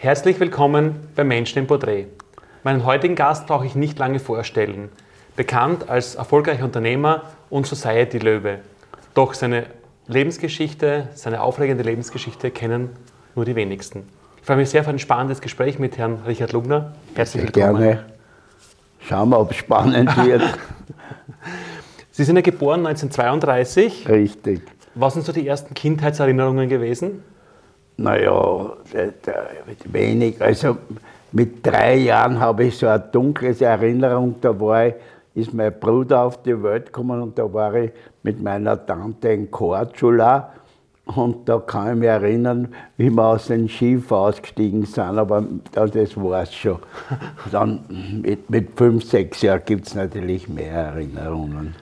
Herzlich willkommen bei Menschen im Porträt. Meinen heutigen Gast brauche ich nicht lange vorstellen. Bekannt als erfolgreicher Unternehmer und Society Löwe. Doch seine Lebensgeschichte, seine aufregende Lebensgeschichte kennen nur die wenigsten. Ich freue mich sehr auf ein spannendes Gespräch mit Herrn Richard Lugner. Herzlich willkommen. Gerne. Schauen wir, ob es spannend wird. Sie sind ja geboren 1932. Richtig. Was sind so die ersten Kindheitserinnerungen gewesen? Naja, wenig. Also mit drei Jahren habe ich so eine dunkle Erinnerung, da war ich, ist mein Bruder auf die Welt gekommen und da war ich mit meiner Tante in Korčula und da kann ich mich erinnern, wie wir aus dem Schiff ausgestiegen sind, aber das war es schon. Dann mit, mit fünf, sechs Jahren gibt es natürlich mehr Erinnerungen.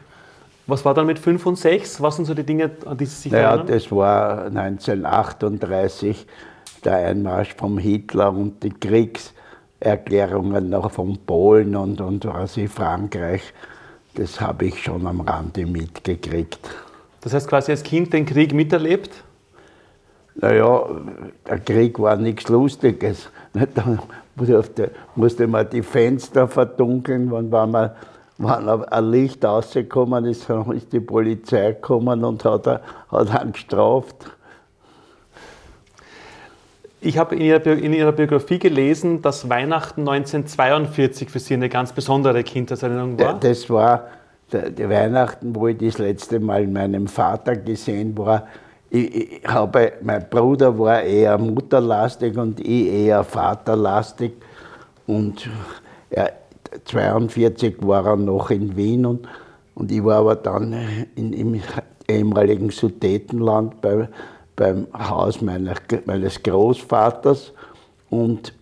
Was war dann mit 5 und 6? Was sind so die Dinge, an die Sie sich naja, erinnern? das war 1938 der Einmarsch vom Hitler und die Kriegserklärungen noch von Polen und, und was Frankreich. Das habe ich schon am Rande mitgekriegt. Das heißt quasi als Kind den Krieg miterlebt? Naja, der Krieg war nichts Lustiges. Da musste man die Fenster verdunkeln, wann war man wenn ein Licht rausgekommen ist, ist die Polizei gekommen und hat, hat ihn gestraft. Ich habe in Ihrer, in Ihrer Biografie gelesen, dass Weihnachten 1942 für Sie eine ganz besondere Kindheitserinnerung war. Das war die Weihnachten, wo ich das letzte Mal meinem Vater gesehen war. Ich, ich habe, mein Bruder war eher mutterlastig und ich eher vaterlastig. Und 1942 war er noch in Wien und, und ich war aber dann in, im ehemaligen Sudetenland bei, beim Haus meiner, meines Großvaters und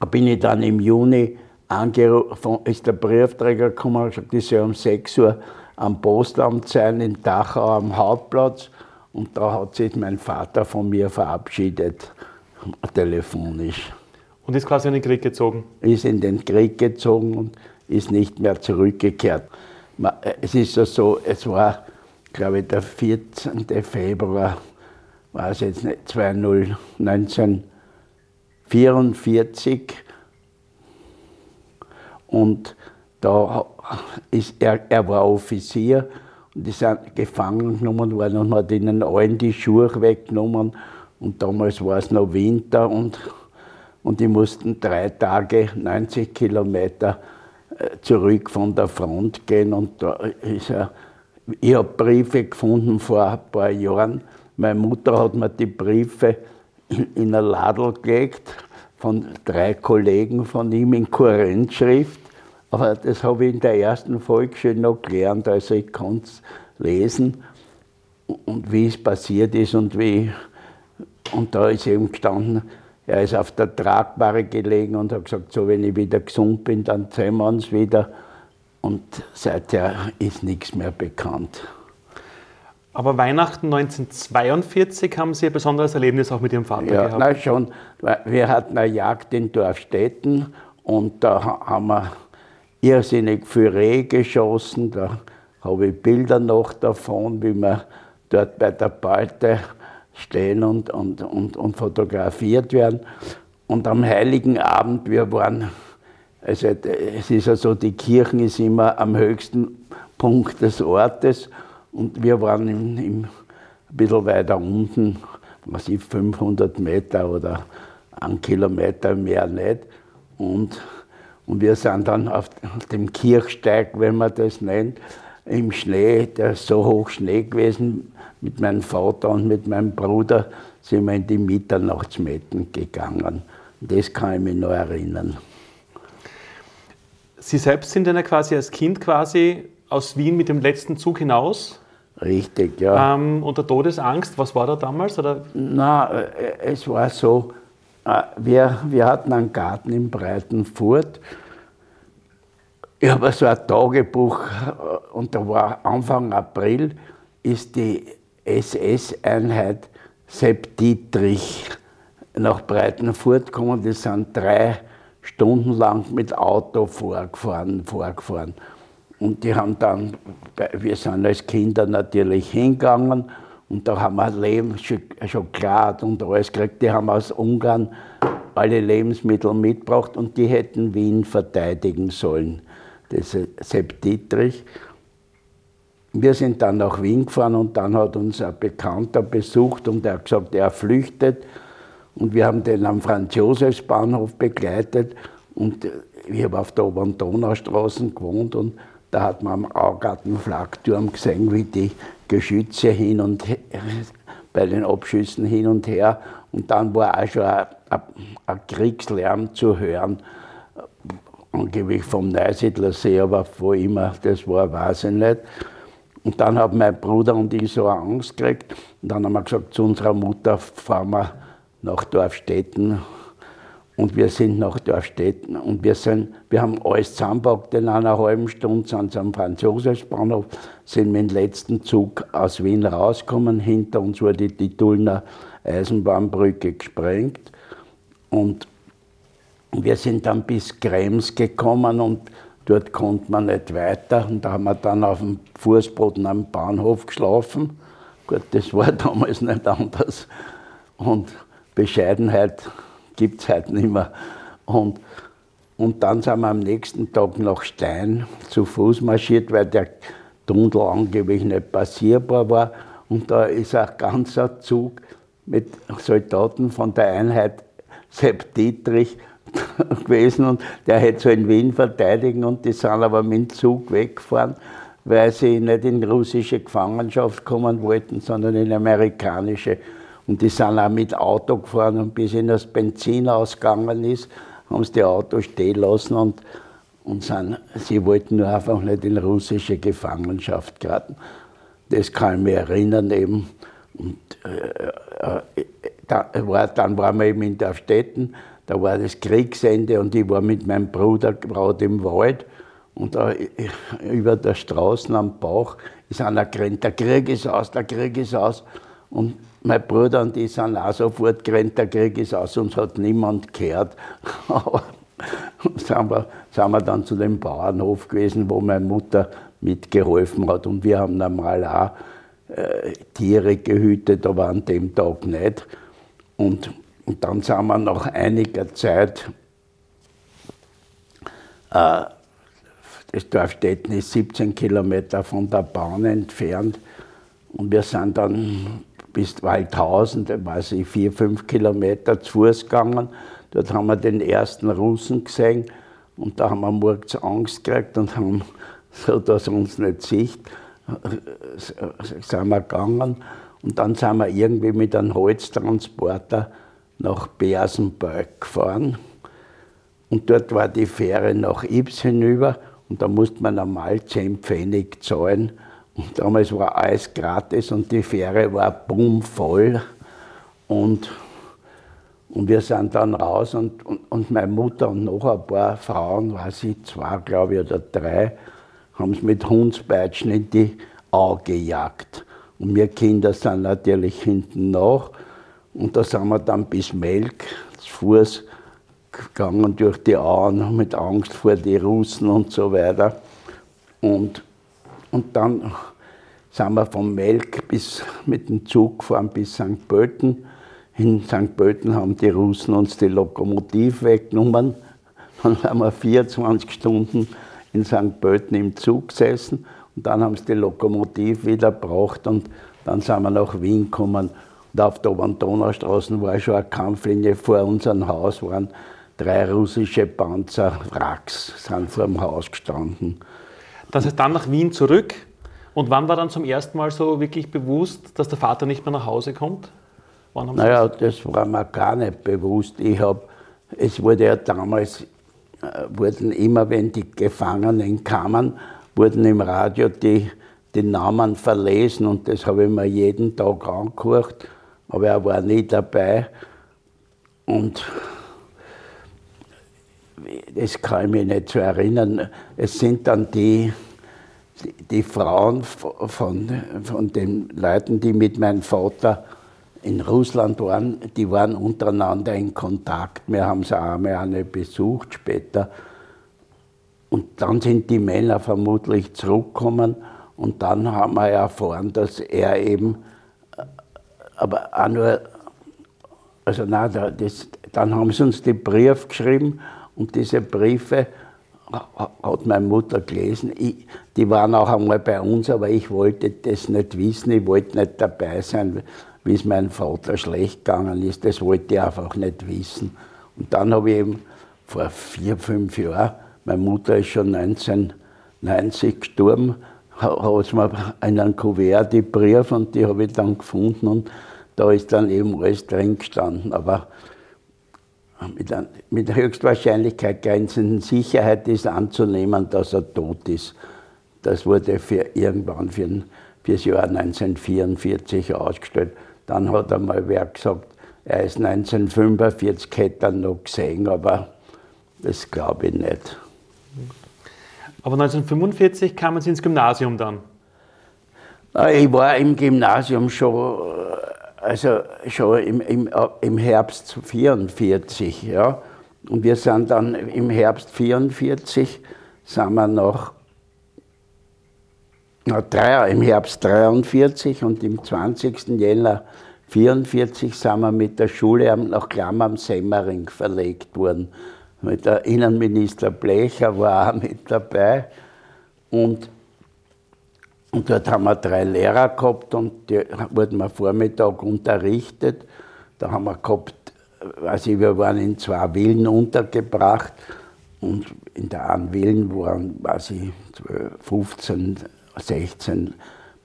da bin ich dann im Juni angerufen, ist der Briefträger gekommen und gesagt, ich soll um 6 Uhr am Postamt sein in Dachau am Hauptplatz und da hat sich mein Vater von mir verabschiedet, telefonisch. Und ist quasi in den Krieg gezogen? Ist in den Krieg gezogen und ist nicht mehr zurückgekehrt. Es ist ja so, es war, glaube ich, der 14. Februar, war es jetzt nicht, 20, 1944. Und da ist er, er war Offizier und die sind gefangen genommen worden und hat ihnen allen die Schuhe weggenommen. Und damals war es noch Winter und und die mussten drei Tage 90 Kilometer äh, zurück von der Front gehen. Und da ist er, ich habe Briefe gefunden vor ein paar Jahren. Meine Mutter hat mir die Briefe in ein Ladel gelegt von drei Kollegen von ihm in Kurrentschrift. Aber das habe ich in der ersten Folge schon noch gelernt, also ich kann es lesen und wie es passiert ist und wie. Und da ist eben gestanden, er ist auf der Tragbare gelegen und hat gesagt, so wenn ich wieder gesund bin, dann sehen wir uns wieder. Und seither ist nichts mehr bekannt. Aber Weihnachten 1942 haben Sie ein besonderes Erlebnis auch mit Ihrem Vater ja, gehabt? Ja, schon. Wir hatten eine Jagd in Dorfstetten und da haben wir irrsinnig viel Reh geschossen. Da habe ich Bilder noch davon, wie wir dort bei der Beute stehen und, und, und, und fotografiert werden. Und am Heiligen Abend, wir waren, also es ist ja so, die Kirchen ist immer am höchsten Punkt des Ortes und wir waren im, im, ein bisschen weiter unten, ich 500 Meter oder einen Kilometer mehr nicht. Und, und wir sind dann auf dem Kirchsteig, wenn man das nennt, im Schnee, der ist so hoch Schnee gewesen, mit meinem Vater und mit meinem Bruder sind wir in die Mitternachtsmetten gegangen. Das kann ich mich noch erinnern. Sie selbst sind dann quasi als Kind quasi aus Wien mit dem letzten Zug hinaus? Richtig, ja. Ähm, unter Todesangst, was war da damals? Oder? Na, äh, es war so, äh, wir, wir hatten einen Garten in Breitenfurt. Ich habe so ein Tagebuch äh, und da war Anfang April ist die SS-Einheit Sepp Dietrich nach Breitenfurt gekommen. Die sind drei Stunden lang mit Auto vorgefahren, vorgefahren. Und die haben dann, wir sind als Kinder natürlich hingegangen Und da haben wir Leben, Schokolade und alles gekriegt. Die haben aus Ungarn alle Lebensmittel mitgebracht und die hätten Wien verteidigen sollen. Das Sepp Dietrich. Wir sind dann nach Wien gefahren und dann hat uns ein Bekannter besucht und er hat gesagt, er flüchtet. Und wir haben den am Franz-Josefs-Bahnhof begleitet und ich habe auf der Oberen Donaustraße gewohnt und da hat man am Augarten Flakturm gesehen, wie die Geschütze hin und her, bei den Abschüssen hin und her. Und dann war auch schon ein, ein Kriegslärm zu hören, angeblich vom Neusiedler See, aber wo immer das war, weiß ich nicht. Und dann haben mein Bruder und ich so eine Angst gekriegt. Und dann haben wir gesagt, zu unserer Mutter fahren wir nach Dorfstetten und wir sind nach Dorfstetten und wir, sind, wir haben alles zusammengepackt in einer halben Stunde, sind sie am Franz-Josefs-Bahnhof, sind mit dem letzten Zug aus Wien rausgekommen. Hinter uns wurde die Tullner Eisenbahnbrücke gesprengt. Und wir sind dann bis Krems gekommen und dort konnte man nicht weiter. Und da haben wir dann auf dem Fußboden am Bahnhof geschlafen. Gut, das war damals nicht anders. Und Bescheidenheit gibt es heute nicht mehr. Und, und dann sind wir am nächsten Tag nach Stein zu Fuß marschiert, weil der Tunnel angeblich nicht passierbar war. Und da ist ein ganzer Zug mit Soldaten von der Einheit Sepp Dietrich gewesen und der hätte so in Wien verteidigen und die sind aber mit dem Zug weggefahren, weil sie nicht in russische Gefangenschaft kommen wollten, sondern in amerikanische. Und die sind auch mit Auto gefahren und bis ihnen das Benzin ausgegangen ist, haben sie die Autos stehen lassen und, und sind, sie wollten nur einfach nicht in russische Gefangenschaft geraten. Das kann ich mich erinnern eben. Und äh, äh, da war, dann waren wir eben in der Städten, da war das Kriegsende und ich war mit meinem Bruder gerade im Wald und da über der Straße am Bauch ist einer gerannt, der Krieg ist aus, der Krieg ist aus. Und mein Bruder und ich sind auch sofort gerannt, der Krieg ist aus, uns hat niemand gehört. Sind wir, sind wir dann zu dem Bauernhof gewesen, wo meine Mutter mitgeholfen hat. Und wir haben normal auch äh, Tiere gehütet, aber an dem Tag nicht. Und, und dann sind wir nach einiger Zeit, äh, das Dorfstetten ist 17 Kilometer von der Bahn entfernt. Und wir sind dann bis Waldhausen, da war ich vier, fünf Kilometer zu Fuß gegangen. Dort haben wir den ersten Russen gesehen und da haben wir morgens Angst gekriegt und haben, so dass uns nicht sieht, sind wir gegangen. Und dann sind wir irgendwie mit einem Holztransporter nach Bersenberg gefahren. Und dort war die Fähre nach Ibs hinüber und da musste man normal 10 Pfennig zahlen und damals war alles gratis und die Fähre war bummvoll. Und, und wir sind dann raus und, und, und meine Mutter und noch ein paar Frauen, weiß ich, zwei glaube ich oder drei, haben es mit Hundspeitschen in die Au gejagt. Und wir Kinder sind natürlich hinten nach. Und da sind wir dann bis Melk zu Fuß gegangen durch die Auen mit Angst vor den Russen und so weiter. Und und dann sind wir vom Melk bis mit dem Zug gefahren bis St. Pölten. In St. Pölten haben die Russen uns die Lokomotive weggenommen. Dann haben wir 24 Stunden in St. Pölten im Zug gesessen und dann haben sie die Lokomotive wieder gebraucht und dann sind wir nach Wien gekommen. Und auf der Obern-Donaustraße war schon eine Kampflinie vor unserem Haus, waren drei russische Panzerwracks, sind vor dem Haus gestanden. Das heißt, dann nach Wien zurück. Und wann war dann zum ersten Mal so wirklich bewusst, dass der Vater nicht mehr nach Hause kommt? naja, das war mir gar nicht bewusst. Ich hab, es wurde ja damals, äh, wurden immer, wenn die Gefangenen kamen, wurden im Radio die, die Namen verlesen und das habe ich mir jeden Tag angehört, aber er war nie dabei. Und das kann ich mich nicht so erinnern. Es sind dann die, die Frauen von, von den Leuten, die mit meinem Vater in Russland waren, die waren untereinander in Kontakt. Wir haben sie einmal eine besucht später. Und dann sind die Männer vermutlich zurückgekommen und dann haben wir erfahren, dass er eben aber auch nur, also nein, das, dann haben sie uns die Brief geschrieben und diese Briefe hat meine Mutter gelesen. Ich, die waren auch einmal bei uns, aber ich wollte das nicht wissen, ich wollte nicht dabei sein, wie es meinem Vater schlecht gegangen ist. Das wollte ich einfach nicht wissen. Und dann habe ich eben vor vier, fünf Jahren, meine Mutter ist schon 1990 gestorben, hat mir in einem Kuvert die Briefe und die habe ich dann gefunden und da ist dann eben alles drin gestanden. Aber mit, ein, mit Höchstwahrscheinlichkeit grenzenden Sicherheit ist anzunehmen, dass er tot ist. Das wurde für irgendwann für, für das Jahr 1944 ausgestellt. Dann hat einmal wer gesagt, er ist 1945, hätte er noch gesehen, aber das glaube ich nicht. Aber 1945 kamen Sie ins Gymnasium dann? Ich war im Gymnasium schon, also schon im, im, im Herbst 1944. Ja. Und wir sind dann im Herbst 1944 sind wir nach, na, drei, im Herbst 43 und im 20. Jänner 1944 sind wir mit der Schule nach Klamm am Semmering verlegt worden. Mit der Innenminister Blecher war auch mit dabei. Und, und dort haben wir drei Lehrer gehabt und die wurden wir Vormittag unterrichtet. Da haben wir gehabt, also wir waren in zwei Villen untergebracht und in der einen Villen waren, ich, 15, 16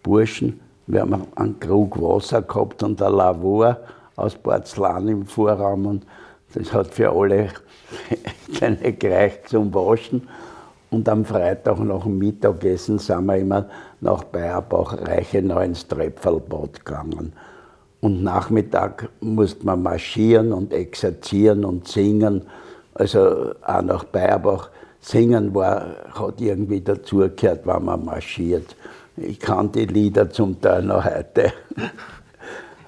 Burschen. Wir haben einen Krug Wasser gehabt und ein Lavor aus Porzellan im Vorraum und das hat für alle nicht gereicht zum Waschen. Und am Freitag nach dem Mittagessen sind wir immer nach Bayerbach Reichenau ins Trepfelbad gegangen. Und Nachmittag musste man marschieren und exerzieren und singen. Also auch nach Bayerbach. Singen war, hat irgendwie dazugehört, wenn man marschiert. Ich kann die Lieder zum Teil noch heute.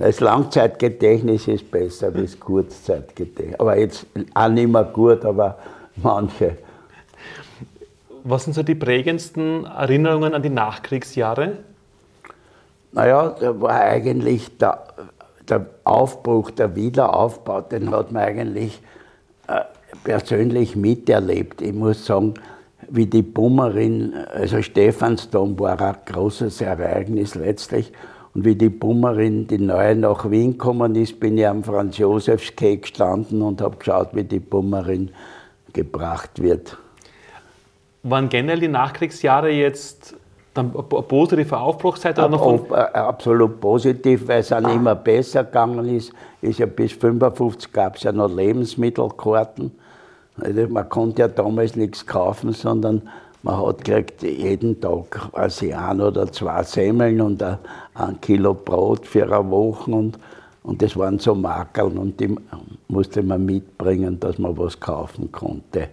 Das Langzeitgedächtnis ist besser als das Kurzzeitgedächtnis. Aber jetzt auch nicht mehr gut, aber manche. Was sind so die prägendsten Erinnerungen an die Nachkriegsjahre? Naja, da war eigentlich der, der Aufbruch, der Wiederaufbau, den hat man eigentlich äh, persönlich miterlebt. Ich muss sagen, wie die Bummerin, also Stephansdom war ein großes Ereignis letztlich. Und wie die Bummerin, die neue nach Wien gekommen ist, bin ich am Franz Josefs Cake gestanden und habe geschaut, wie die Bummerin gebracht wird. Waren generell die Nachkriegsjahre jetzt dann eine positive Aufbruchszeit? Oder noch von äh, Absolut positiv, weil es dann ah. immer besser gegangen ist. ist ja bis 1955 gab es ja noch Lebensmittelkarten. Also man konnte ja damals nichts kaufen, sondern man hat gekriegt jeden Tag quasi ein oder zwei Semmeln und ein, Kilo Brot für eine Woche. Und, und das waren so Makeln und die musste man mitbringen, dass man was kaufen konnte.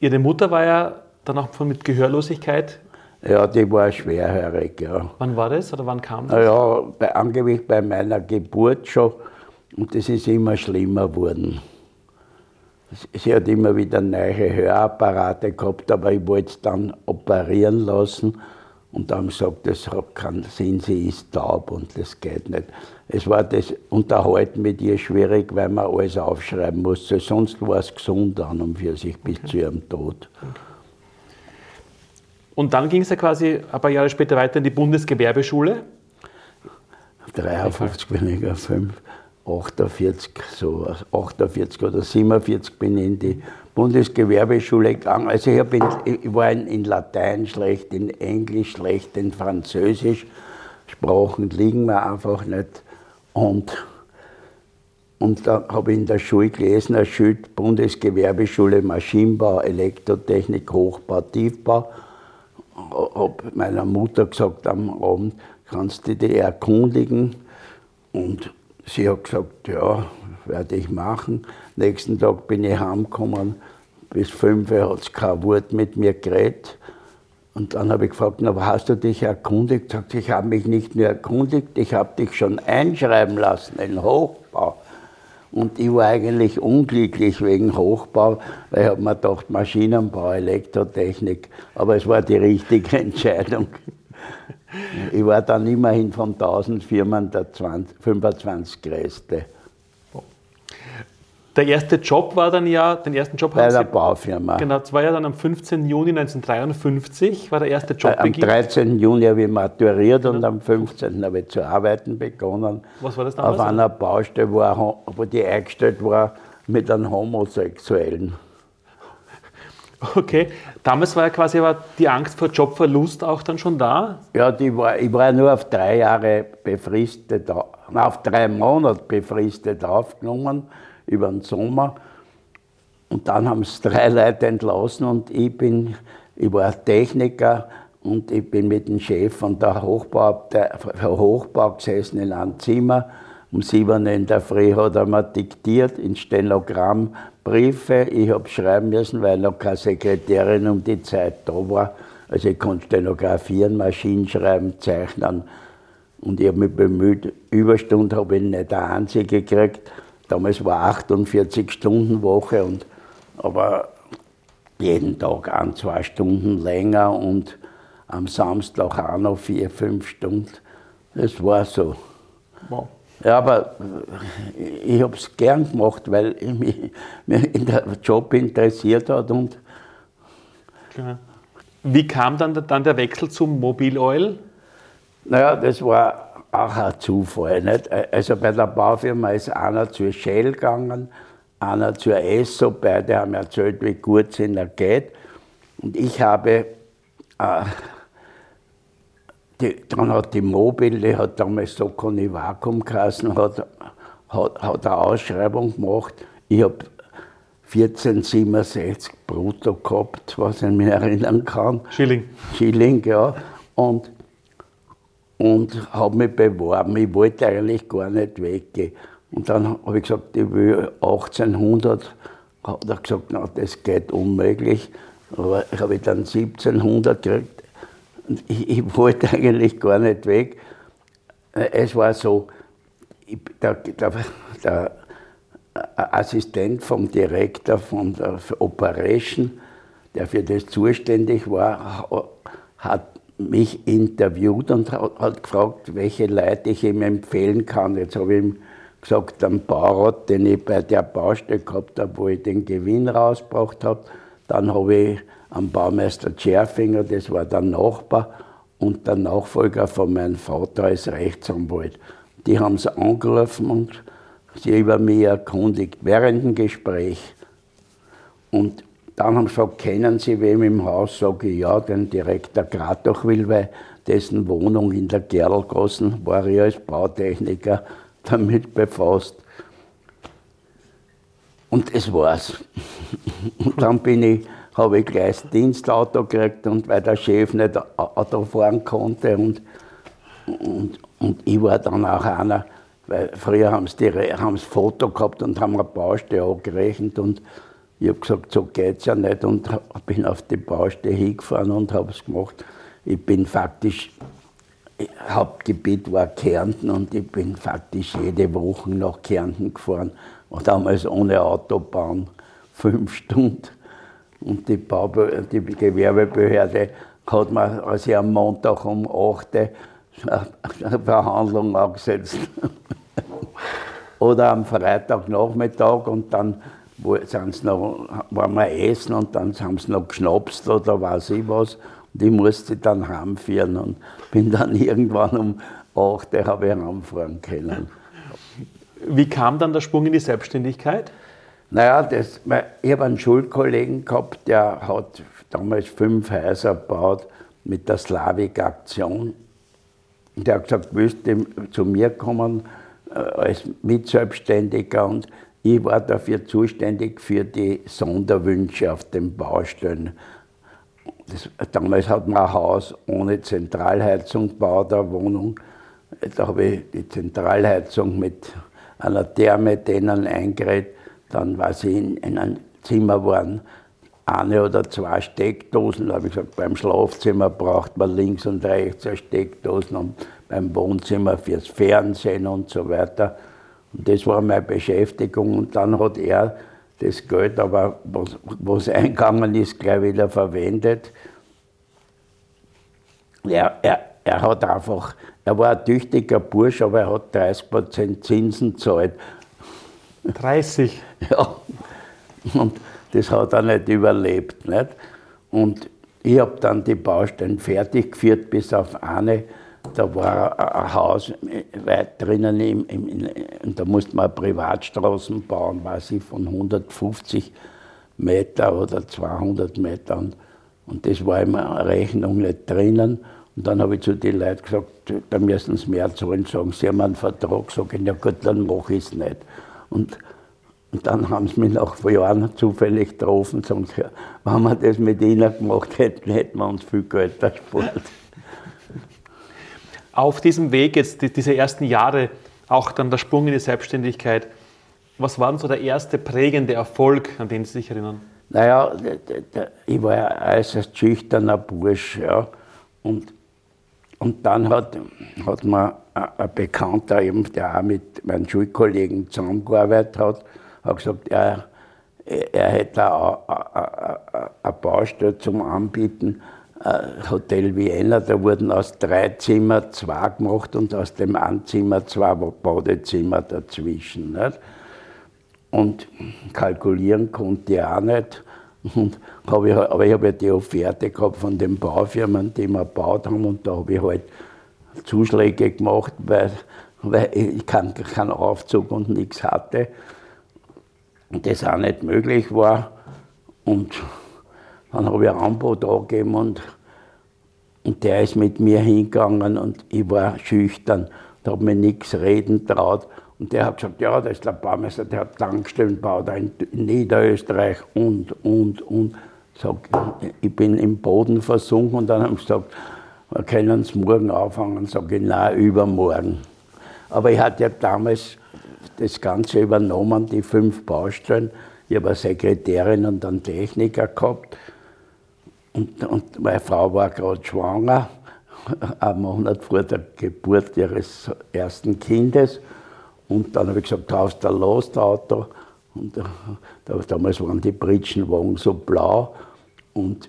Ihre Mutter war ja dann auch mit Gehörlosigkeit. Ja, die war schwerhörig, ja. Wann war das oder wann kam das? Ja, bei, angeblich bei meiner Geburt schon. Und das ist immer schlimmer geworden. Sie hat immer wieder neue Hörapparate gehabt, aber ich wollte es dann operieren lassen. Und dann gesagt, das hat keinen Sinn, sie ist taub und das geht nicht. Es war das Unterhalten mit ihr schwierig, weil man alles aufschreiben musste. Sonst war es gesund an und für sich bis okay. zu ihrem Tod. Und dann ging es ja quasi ein paar Jahre später weiter in die Bundesgewerbeschule? 53 bin ich auf 5. 48, so 48 oder 47 bin ich in die Bundesgewerbeschule gegangen. Also ich, in, ich war in, in, Latein schlecht, in Englisch schlecht, in Französisch. Sprachen liegen mir einfach nicht. Und, und da habe ich in der Schule gelesen, eine Schule, Bundesgewerbeschule Maschinenbau, Elektrotechnik, Hochbau, Tiefbau. Habe meiner Mutter gesagt am Abend, kannst du dich erkundigen? Und Sie hat gesagt, ja, werde ich machen. Nächsten Tag bin ich heimgekommen. Bis fünf hat es kein Wort mit mir geredet. Und dann habe ich gefragt, na, hast du dich erkundigt? Sagt, ich habe mich nicht nur erkundigt, ich habe dich schon einschreiben lassen in Hochbau. Und ich war eigentlich unglücklich wegen Hochbau, weil ich habe mir gedacht, Maschinenbau, Elektrotechnik. Aber es war die richtige Entscheidung. Ich war dann immerhin von 1000 Firmen der 20, 25 größte. Der erste Job war dann ja, den ersten Job Bei der Sie, Baufirma. genau, das war ja dann am 15. Juni 1953, war der erste Äh, Am Jobbeginn. 13. Juni habe ich maturiert und am 15. habe ich zu arbeiten begonnen. Was war das damals? Auf einer Baustelle, wo die eingestellt war mit einem Homosexuellen. Okay, damals war ja quasi aber die Angst vor Jobverlust auch dann schon da. Ja, die war, ich war nur auf drei Jahre befristet, auf drei Monate befristet aufgenommen über den Sommer. Und dann haben es drei Leute entlassen und ich bin, ich war Techniker und ich bin mit dem Chef von der Hochbau, der Hochbau gesessen in einem Zimmer. Um sieben in der Früh hat er mir diktiert, in Stenogramm Briefe. Ich habe schreiben müssen, weil noch keine Sekretärin um die Zeit da war. Also ich konnte stenografieren, Maschinen schreiben, zeichnen. Und ich habe mich bemüht, Überstunden habe ich nicht eine einzige gekriegt. Damals war 48 Stunden Woche, und, aber jeden Tag ein, zwei Stunden länger und am Samstag auch noch vier, fünf Stunden. Das war so. Wow. Ja, aber ich habe es gern gemacht, weil ich mich, mich in der Job interessiert hat und Klar. Wie kam dann, der- dann der Wechsel zum Mobil Oil? Naja, das war auch ein Zufall. Nicht? Also bei der Baufirma ist einer zur Shell gegangen, einer zur Esso, beide haben erzählt, wie gut es ihnen geht. Und ich habe, äh, die, dann hat die Mobil, die hat damals Sokoni Vakuum geheißen, hat, hat, hat eine Ausschreibung gemacht. Ich habe 1467 brutto gehabt, was ich mich erinnern kann. Schilling. Schilling, ja. Und, und habe mich beworben. Ich wollte eigentlich gar nicht weggehen. Und dann habe ich gesagt, ich will 1800. Hat er gesagt, na, das geht unmöglich. Aber ich habe dann 1700 gekriegt. Ich, ich wollte eigentlich gar nicht weg. Es war so, ich, der, der, der Assistent vom Direktor von der Operation, der für das zuständig war, ha- hat mich interviewt und hat, hat gefragt, welche Leute ich ihm empfehlen kann. Jetzt habe ich ihm gesagt, den Baurat, den ich bei der Baustelle gehabt habe, wo ich den Gewinn rausgebracht habe. Dann habe ich einen Baumeister Scherfinger, das war der Nachbar und der Nachfolger von meinem Vater als Rechtsanwalt. Die haben sie angerufen und sie über mich erkundigt während dem Gespräch. Und dann haben sie gefragt, kennen Sie wem im Haus? Sage ich, ja, den Direktor Gratochwil, weil dessen Wohnung in der Gerlgasse war ich als Bautechniker damit befasst. Und es war's. Und dann bin ich, habe ich gleich das Dienstauto gekriegt und weil der Chef nicht Auto fahren konnte und, und, und ich war dann auch einer, weil früher haben sie, sie Foto gehabt und haben eine Baustelle angerechnet und ich habe gesagt, so geht's ja nicht und bin auf die Baustelle hingefahren und habe es gemacht. Ich bin faktisch, Hauptgebiet war Kärnten und ich bin faktisch jede Woche nach Kärnten gefahren. Und damals ohne Autobahn, fünf Stunden. Und die, Baubehörde, die Gewerbebehörde hat mir, als am Montag um 8 Uhr eine Verhandlung angesetzt. Oder am Freitagnachmittag und dann waren wir essen und dann haben sie noch geschnapst oder weiß ich was. Und ich musste dann heimfahren und bin dann irgendwann um 8 Uhr heimfahren können. Wie kam dann der Sprung in die Selbstständigkeit? Naja, das, ich habe einen Schulkollegen gehabt, der hat damals fünf Häuser gebaut mit der Slavik-Aktion. Der hat gesagt, willst du zu mir kommen äh, als Mitselbstständiger und ich war dafür zuständig für die Sonderwünsche auf den Baustellen. Das, damals hat man ein Haus ohne Zentralheizung gebaut, eine Wohnung. Da habe ich die Zentralheizung mit einer Therme denen eingeredet. Dann war sie in, in einem Zimmer waren eine oder zwei Steckdosen. Da habe ich gesagt, beim Schlafzimmer braucht man links und rechts eine Steckdosen und beim Wohnzimmer fürs Fernsehen und so weiter. Und das war meine Beschäftigung. Und dann hat er das Geld, aber was, was eingegangen ist, gleich wieder verwendet. Er, er, er hat einfach, er war ein tüchtiger Bursch, aber er hat 30% Zinsen gezahlt. 30? Ja. Und das hat er nicht überlebt. Nicht? Und ich habe dann die Baustellen fertig geführt, bis auf eine. Da war ein Haus weit drinnen, im, im, und da musste man Privatstraßen bauen, weiß ich, von 150 Meter oder 200 Metern. Und das war in meiner Rechnung nicht drinnen. Und dann habe ich zu den Leuten gesagt, da müssen sie mehr zahlen, sagen, sie haben einen Vertrag, sage ich, ja gut, dann mache ich es nicht. Und, und dann haben sie mich nach Jahren zufällig getroffen und sagen, wenn wir das mit ihnen gemacht hätten, hätten wir uns viel Geld erspart. Auf diesem Weg jetzt, diese ersten Jahre, auch dann der Sprung in die Selbstständigkeit, was war denn so der erste prägende Erfolg, an den Sie sich erinnern? Naja, ich war ein äußerst schüchterner Bursch. Ja. Und, und dann hat, hat mir ein Bekannter, eben, der auch mit meinen Schulkollegen zusammengearbeitet hat, hat gesagt, er, er hätte eine Baustelle zum Anbieten, ein Hotel Vienna, da wurden aus drei Zimmern zwei gemacht und aus dem einen Zimmer zwei Badezimmer dazwischen. Nicht? Und kalkulieren konnte ich auch nicht. Und hab ich, aber ich habe ja die Offerte gehabt von den Baufirmen, die wir gebaut haben, und da habe ich halt Zuschläge gemacht, weil, weil ich keinen kein Aufzug und nichts hatte. Und das auch nicht möglich war. Und dann habe ich ein Angebot angegeben und, und der ist mit mir hingegangen und ich war schüchtern, da habe mir nichts reden traut. Und der hat gesagt, ja, das ist der Baumeister, der hat Tankstellen gebaut in Niederösterreich und, und, und. Sag, ich bin im Boden versunken und dann haben sie gesagt, wir können es morgen anfangen. Sag ich, nein, übermorgen. Aber ich hatte ja damals das Ganze übernommen, die fünf Baustellen. Ich habe eine Sekretärin und einen Techniker gehabt. Und, und meine Frau war gerade schwanger, einen Monat vor der Geburt ihres ersten Kindes. Und dann habe ich gesagt, kaufst du ein Lostauto? Und äh, da, damals waren die Britschenwagen so blau. Und,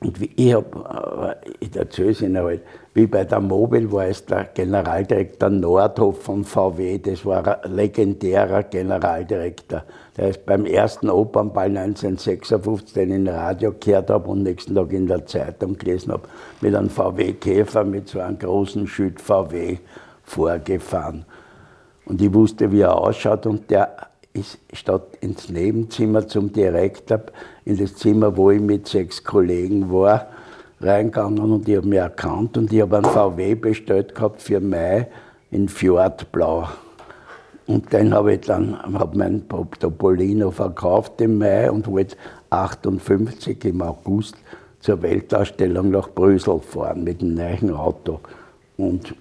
und wie, ich habe, äh, erzähle es Ihnen halt, wie bei der Mobil war es der Generaldirektor Nordhoff von VW, das war ein legendärer Generaldirektor. Der ist beim ersten Opernball 1956, den ich im Radio gehört habe und nächsten Tag in der Zeitung gelesen habe, mit einem VW-Käfer, mit so einem großen Schütt VW vorgefahren. Und ich wusste, wie er ausschaut und der ist statt ins Nebenzimmer zum Direktor, in das Zimmer, wo ich mit sechs Kollegen war, reingegangen und ich habe mich erkannt und ich habe einen VW bestellt gehabt für Mai in Fjordblau. Und den habe ich dann, habe meinen Topolino verkauft im Mai und wollte 58 im August zur Weltausstellung nach Brüssel fahren mit einem neuen Auto. Und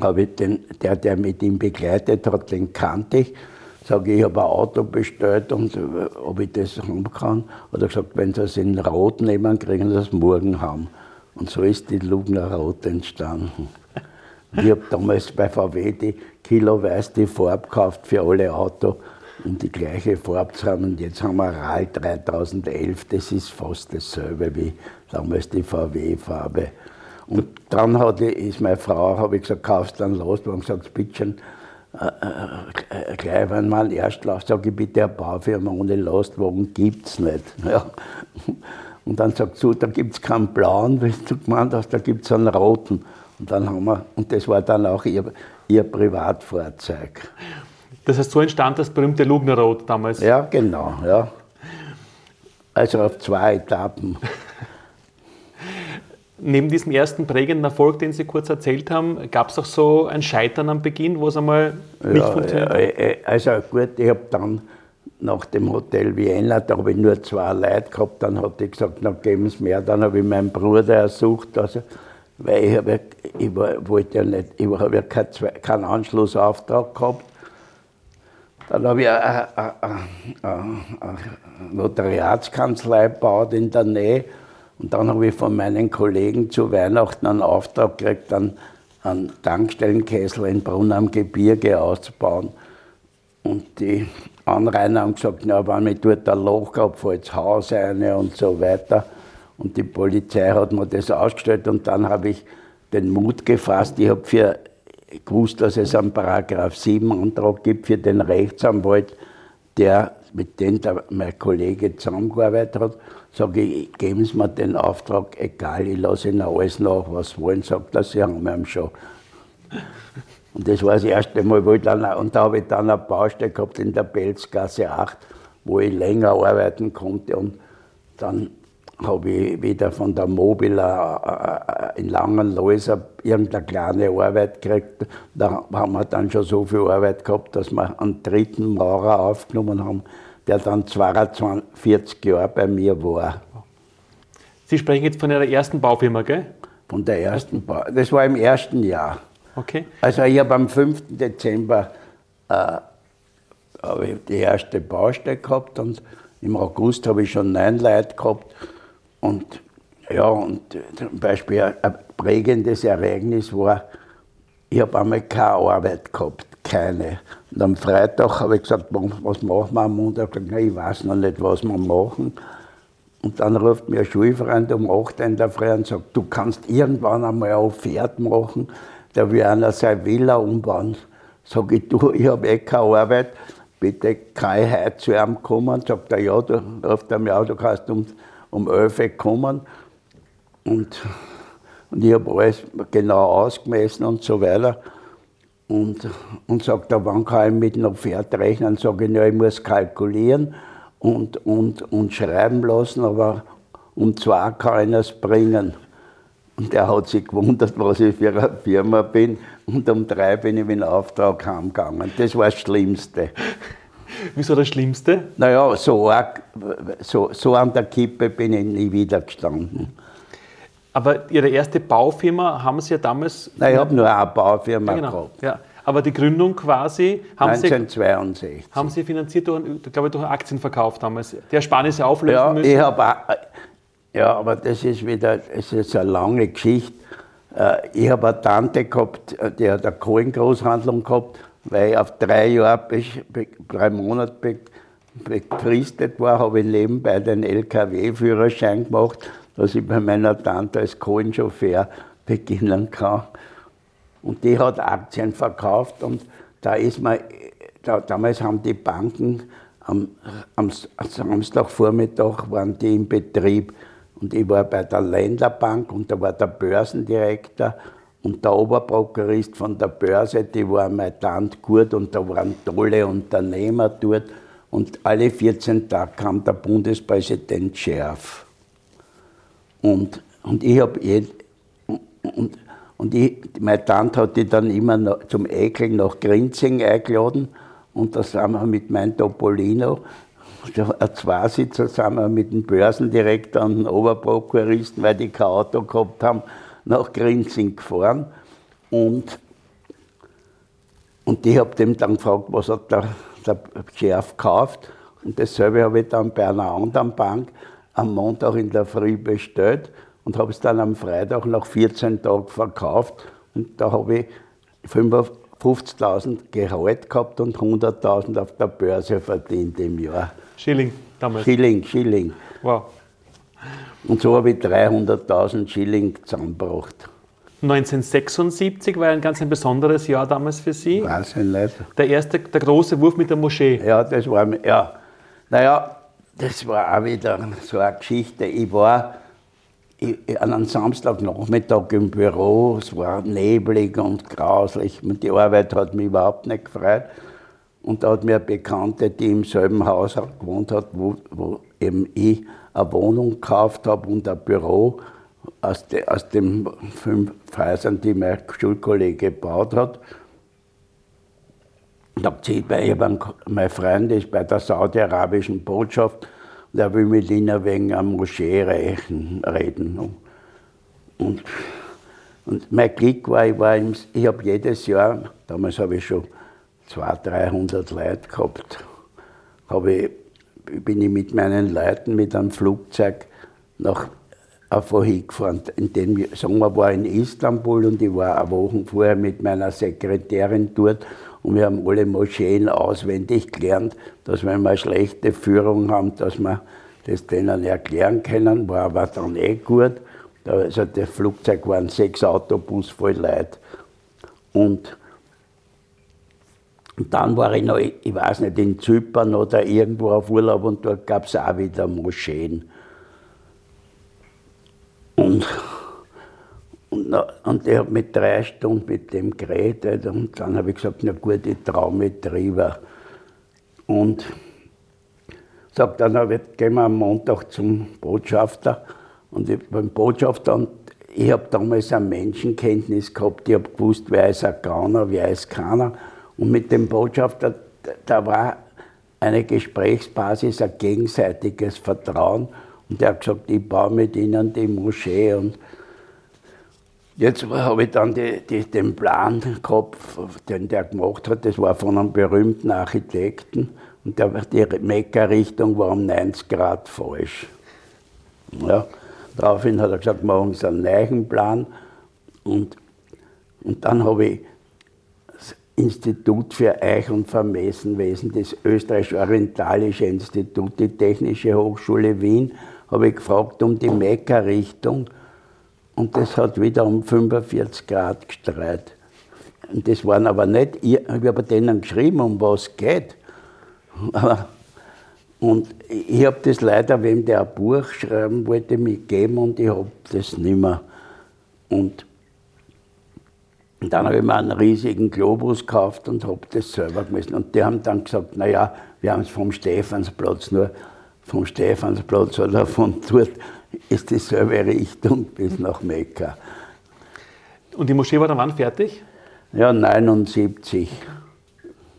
habe ich den, der, der mit ihm begleitet hat, den kannte ich. Sage ich, habe ein Auto bestellt und äh, ob ich das haben kann. Hat er gesagt, wenn Sie es in Rot nehmen, kriegen Sie es morgen haben. Und so ist die Lugner Rot entstanden. Ich habe damals bei VW die kiloweise die Farbe gekauft für alle Autos, um die gleiche Farbe zu haben. Und jetzt haben wir RAL 3011, das ist fast dasselbe wie damals die VW-Farbe. Und dann hat ich, ist meine Frau, habe ich gesagt, kaufst du einen Lastwagen? Gesagt, bitte äh, äh, gleich, wenn man Erstlauf, sage ich bitte, eine Baufirma ohne Lastwagen gibt es nicht. Ja. Und dann sagt sie, da gibt es keinen blauen, wie du gemeint hast, da gibt es einen roten. Und, dann haben wir, und das war dann auch ihr, ihr Privatfahrzeug. Das heißt, so entstand das berühmte Lugnerrot damals? Ja, genau. Ja. Also auf zwei Etappen. Neben diesem ersten prägenden Erfolg, den Sie kurz erzählt haben, gab es auch so ein Scheitern am Beginn, wo es einmal nicht ja, funktioniert hat? Äh, also gut, ich habe dann nach dem Hotel Vienna, da habe ich nur zwei Leute gehabt, dann hat ich gesagt, na geben Sie mehr, dann habe ich meinen Bruder ersucht, also, weil ich, habe, ich wollte ja nicht, ich habe ja keinen, keinen Anschlussauftrag gehabt. Dann habe ich eine, eine, eine, eine Notariatskanzlei gebaut in der Nähe und dann habe ich von meinen Kollegen zu Weihnachten einen Auftrag gekriegt, einen, einen Tankstellenkessel in Brunn am Gebirge auszubauen. Und die Anrainer haben gesagt, na, wenn ich dort ein Loch habe, fällt das Haus ein und so weiter. Und die Polizei hat mir das ausgestellt und dann habe ich den Mut gefasst. Ich habe für gewusst, dass es einen Paragraph 7 Antrag gibt für den Rechtsanwalt, der mit dem der, mein Kollege zusammengearbeitet hat. Sage ich, geben Sie mir den Auftrag, egal, ich lasse Ihnen alles nach, was wollen, sagt er, Sie haben ihn schon. Und das war das erste Mal, wo ich dann, und da habe ich dann eine Baustelle gehabt in der Belzgasse 8, wo ich länger arbeiten konnte. Und dann habe ich wieder von der Mobila äh, in Langenloiser irgendeine kleine Arbeit gekriegt. Da haben wir dann schon so viel Arbeit gehabt, dass wir einen dritten Maurer aufgenommen haben, der dann 42 Jahre bei mir war. Sie sprechen jetzt von Ihrer ersten Baufirma, gell? Von der ersten Bau. Das war im ersten Jahr. Okay. Also ich habe am 5. Dezember äh, die erste Baustelle gehabt und im August habe ich schon neun Leute gehabt. Und ja, und zum Beispiel ein prägendes Ereignis war, ich habe einmal keine Arbeit gehabt, keine. Und am Freitag habe ich gesagt, was machen wir am Montag? Ich weiß noch nicht, was wir machen. Und dann ruft mir ein Schulfreund um 8 Uhr in der Früh und sagt, du kannst irgendwann einmal eine Offert machen, der will einer seine Villa umbauen. Sag ich, du, ich habe eh keine Arbeit, bitte kann ich heute zu ihm kommen? Sagt er, ja, du ruft er mir auch, du kannst um, um 11 Uhr kommen. Und, und ich habe alles genau ausgemessen und so weiter. Und, und sagt er, wann kann ich mit einer Offert rechnen? Sag ich, ja, ich muss kalkulieren und, und, und schreiben lassen, aber um zwei kann ich es bringen. Und er hat sich gewundert, was ich für eine Firma bin. Und um drei bin ich mit dem Auftrag heimgegangen. Das war das Schlimmste. Wieso das Schlimmste? Naja, so, so, so an der Kippe bin ich nie wieder gestanden. Aber Ihre erste Baufirma haben Sie ja damals. Nein, ich habe nur eine Baufirma ja, genau, gehabt. Ja. Aber die Gründung quasi haben 1962. Sie, haben Sie finanziert durch, glaube ich, durch einen Aktienverkauf damals. Die Ersparnisse auflösen ja, müssen. Ich habe ja, aber das ist wieder, es ist eine lange Geschichte. Äh, ich habe eine Tante gehabt, äh, die hat eine Kohlengroßhandlung gehabt, weil ich auf drei Jahre, drei Monate befristet war, habe ich nebenbei den LKW-Führerschein gemacht, dass ich bei meiner Tante als Kohlenchauffeur beginnen kann. Und die hat Aktien verkauft und da ist man, da, damals haben die Banken am, am Samstagvormittag waren die im Betrieb und ich war bei der Länderbank und da war der Börsendirektor und der Oberprokurist von der Börse, die war mein Tante gut und da waren tolle Unternehmer dort. Und alle 14 Tage kam der Bundespräsident Scherf. Und, und ich habe und, und ich, meine Tante hat die dann immer noch, zum Ekeln nach Grinzing eingeladen. Und da sind wir mit meinem Topolino, der Zweisitzer, sind wir mit dem Börsendirektor und dem Oberprokuristen, weil die kein Auto gehabt haben, nach Grinzing gefahren. Und, und ich habe dem dann gefragt, was hat der, der Chef gekauft. Und dasselbe habe ich dann bei einer anderen Bank am Montag in der Früh bestellt und habe es dann am Freitag nach 14 Tagen verkauft. Und da habe ich 50.000 Gehalt gehabt und 100.000 auf der Börse verdient im Jahr. Schilling damals? Schilling, Schilling. Wow. Und so habe ich 300.000 Schilling zusammengebracht. 1976 war ein ganz ein besonderes Jahr damals für Sie. Ich nicht. Der erste, der große Wurf mit der Moschee. Ja, das war, ja. Naja, das war auch wieder so eine Geschichte. Ich war an einem Samstagnachmittag im Büro, es war neblig und grauslich. Die Arbeit hat mich überhaupt nicht gefreut. Und da hat mir eine Bekannte, die im selben Haus gewohnt hat, wo, wo eben ich eine Wohnung gekauft habe und ein Büro aus, de, aus den fünf Häusern, die mein Schulkollege gebaut hat. Und hab sie bei, mein Freund ist bei der saudi-arabischen Botschaft und er will mit ihnen wegen einer Moschee reden. Und, und mein Glück war, ich, war im, ich habe jedes Jahr, damals habe ich schon 200, 300 Leute gehabt, habe ich, bin ich mit meinen Leuten mit einem Flugzeug nach vorhin gefahren. In dem, wir, war in Istanbul und ich war eine Woche vorher mit meiner Sekretärin dort und wir haben alle Moscheen auswendig gelernt, dass wenn wir eine schlechte Führung haben, dass wir das denen erklären können, war aber dann eh gut. Also das Flugzeug waren sechs Autobus voll Leute. Und, dann war ich noch, ich weiß nicht, in Zypern oder irgendwo auf Urlaub und dort gab es auch wieder Moscheen. Und, und, und ich habe mit drei Stunden mit dem geredet und dann habe ich gesagt, na gut, ich traue mich drüber. Und sagt dann, gehen wir am Montag zum Botschafter. Und ich, beim Botschafter, und ich habe damals eine Menschenkenntnis gehabt, ich habe gewusst, wer ist ein Gauner, wer ist keiner. Und mit dem Botschafter, da war eine Gesprächsbasis, ein gegenseitiges Vertrauen. Und der hat gesagt, ich baue mit Ihnen die Moschee. Und jetzt habe ich dann die, die, den Plan gehabt, den der gemacht hat. Das war von einem berühmten Architekten. Und der, die Mekka-Richtung war um 90 Grad falsch. Ja. Daraufhin hat er gesagt, machen Sie einen neuen Plan. Und, und dann habe ich das Institut für Eich- und Vermessenwesen, das Österreichisch-Orientalische Institut, die Technische Hochschule Wien, habe ich gefragt um die Mekka-Richtung. Und das hat wieder um 45 Grad gestreut. Und das waren aber nicht, ich habe denen geschrieben, um was es geht. Und ich habe das leider, wem der ein Buch schreiben wollte, mitgeben und ich habe das nicht mehr. Und dann habe ich mir einen riesigen Globus gekauft und habe das selber gemessen. Und die haben dann gesagt, naja, wir haben es vom Stephansplatz, nur vom Stephansplatz oder von dort ist dieselbe Richtung bis nach Mekka. Und die Moschee war dann wann fertig? Ja, 79.